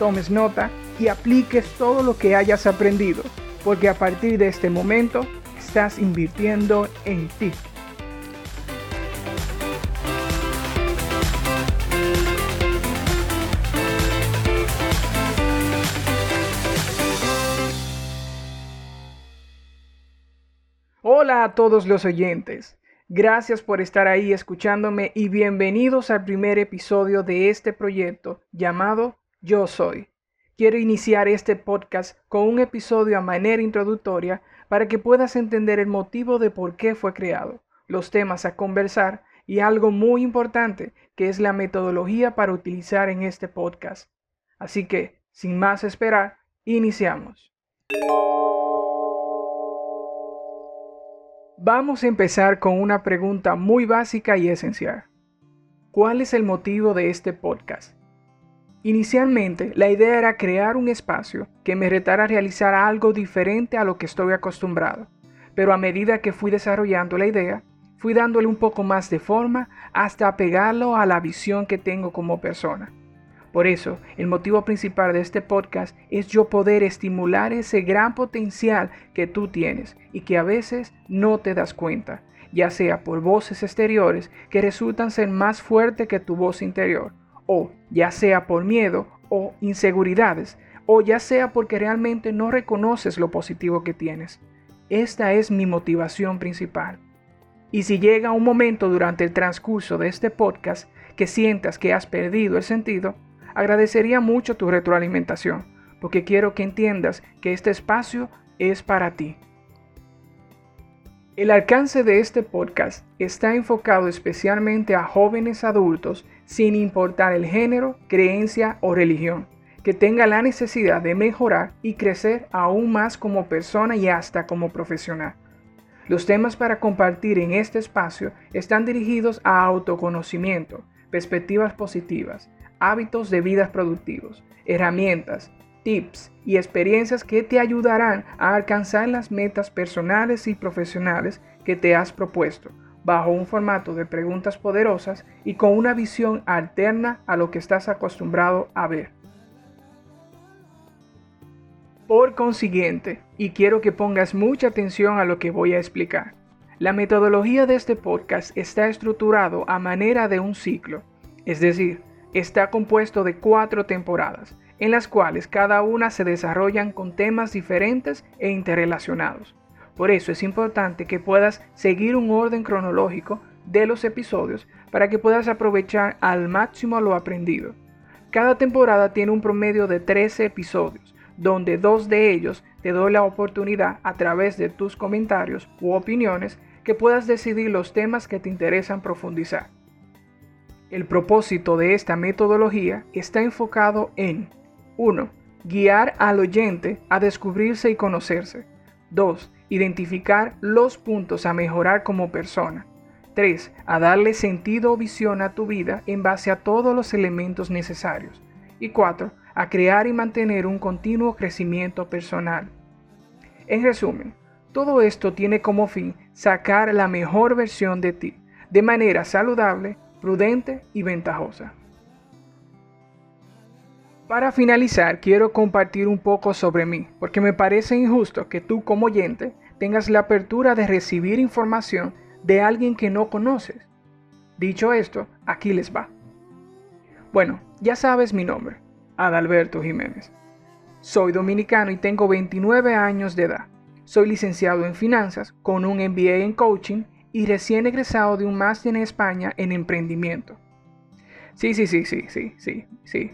tomes nota y apliques todo lo que hayas aprendido, porque a partir de este momento estás invirtiendo en ti. Hola a todos los oyentes. Gracias por estar ahí escuchándome y bienvenidos al primer episodio de este proyecto llamado Yo Soy. Quiero iniciar este podcast con un episodio a manera introductoria para que puedas entender el motivo de por qué fue creado, los temas a conversar y algo muy importante que es la metodología para utilizar en este podcast. Así que, sin más esperar, iniciamos. Vamos a empezar con una pregunta muy básica y esencial. ¿Cuál es el motivo de este podcast? Inicialmente, la idea era crear un espacio que me retara a realizar algo diferente a lo que estoy acostumbrado, pero a medida que fui desarrollando la idea, fui dándole un poco más de forma hasta apegarlo a la visión que tengo como persona. Por eso, el motivo principal de este podcast es yo poder estimular ese gran potencial que tú tienes y que a veces no te das cuenta, ya sea por voces exteriores que resultan ser más fuertes que tu voz interior o ya sea por miedo o inseguridades, o ya sea porque realmente no reconoces lo positivo que tienes. Esta es mi motivación principal. Y si llega un momento durante el transcurso de este podcast que sientas que has perdido el sentido, agradecería mucho tu retroalimentación, porque quiero que entiendas que este espacio es para ti. El alcance de este podcast está enfocado especialmente a jóvenes adultos sin importar el género, creencia o religión, que tenga la necesidad de mejorar y crecer aún más como persona y hasta como profesional. Los temas para compartir en este espacio están dirigidos a autoconocimiento, perspectivas positivas, hábitos de vida productivos, herramientas, tips y experiencias que te ayudarán a alcanzar las metas personales y profesionales que te has propuesto, bajo un formato de preguntas poderosas y con una visión alterna a lo que estás acostumbrado a ver. Por consiguiente, y quiero que pongas mucha atención a lo que voy a explicar, la metodología de este podcast está estructurado a manera de un ciclo, es decir, está compuesto de cuatro temporadas, en las cuales cada una se desarrollan con temas diferentes e interrelacionados. Por eso es importante que puedas seguir un orden cronológico de los episodios para que puedas aprovechar al máximo lo aprendido. Cada temporada tiene un promedio de 13 episodios, donde dos de ellos te doy la oportunidad a través de tus comentarios u opiniones que puedas decidir los temas que te interesan profundizar. El propósito de esta metodología está enfocado en 1. Guiar al oyente a descubrirse y conocerse. 2. Identificar los puntos a mejorar como persona. 3. A darle sentido o visión a tu vida en base a todos los elementos necesarios. Y 4. A crear y mantener un continuo crecimiento personal. En resumen, todo esto tiene como fin sacar la mejor versión de ti, de manera saludable, prudente y ventajosa. Para finalizar, quiero compartir un poco sobre mí, porque me parece injusto que tú como oyente tengas la apertura de recibir información de alguien que no conoces. Dicho esto, aquí les va. Bueno, ya sabes mi nombre, Adalberto Jiménez. Soy dominicano y tengo 29 años de edad. Soy licenciado en finanzas con un MBA en coaching y recién egresado de un máster en España en emprendimiento. Sí, sí, sí, sí, sí, sí, sí.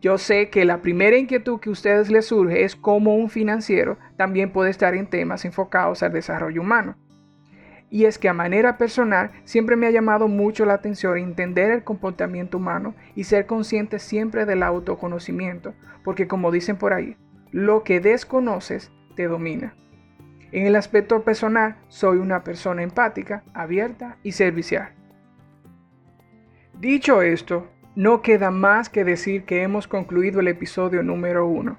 Yo sé que la primera inquietud que a ustedes les surge es cómo un financiero también puede estar en temas enfocados al desarrollo humano. Y es que a manera personal siempre me ha llamado mucho la atención entender el comportamiento humano y ser consciente siempre del autoconocimiento, porque como dicen por ahí, lo que desconoces te domina. En el aspecto personal, soy una persona empática, abierta y servicial. Dicho esto, no queda más que decir que hemos concluido el episodio número uno.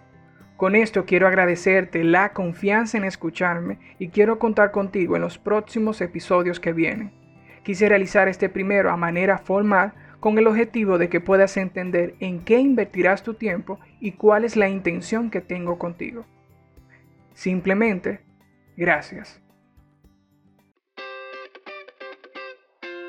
Con esto quiero agradecerte la confianza en escucharme y quiero contar contigo en los próximos episodios que vienen. Quise realizar este primero a manera formal con el objetivo de que puedas entender en qué invertirás tu tiempo y cuál es la intención que tengo contigo. Simplemente, gracias.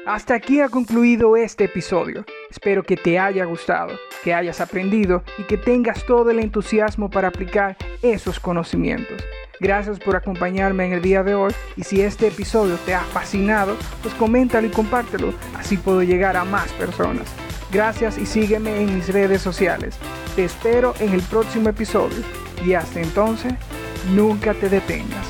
Hasta aquí ha concluido este episodio. Espero que te haya gustado, que hayas aprendido y que tengas todo el entusiasmo para aplicar esos conocimientos. Gracias por acompañarme en el día de hoy y si este episodio te ha fascinado, pues coméntalo y compártelo, así puedo llegar a más personas. Gracias y sígueme en mis redes sociales. Te espero en el próximo episodio y hasta entonces, nunca te detengas.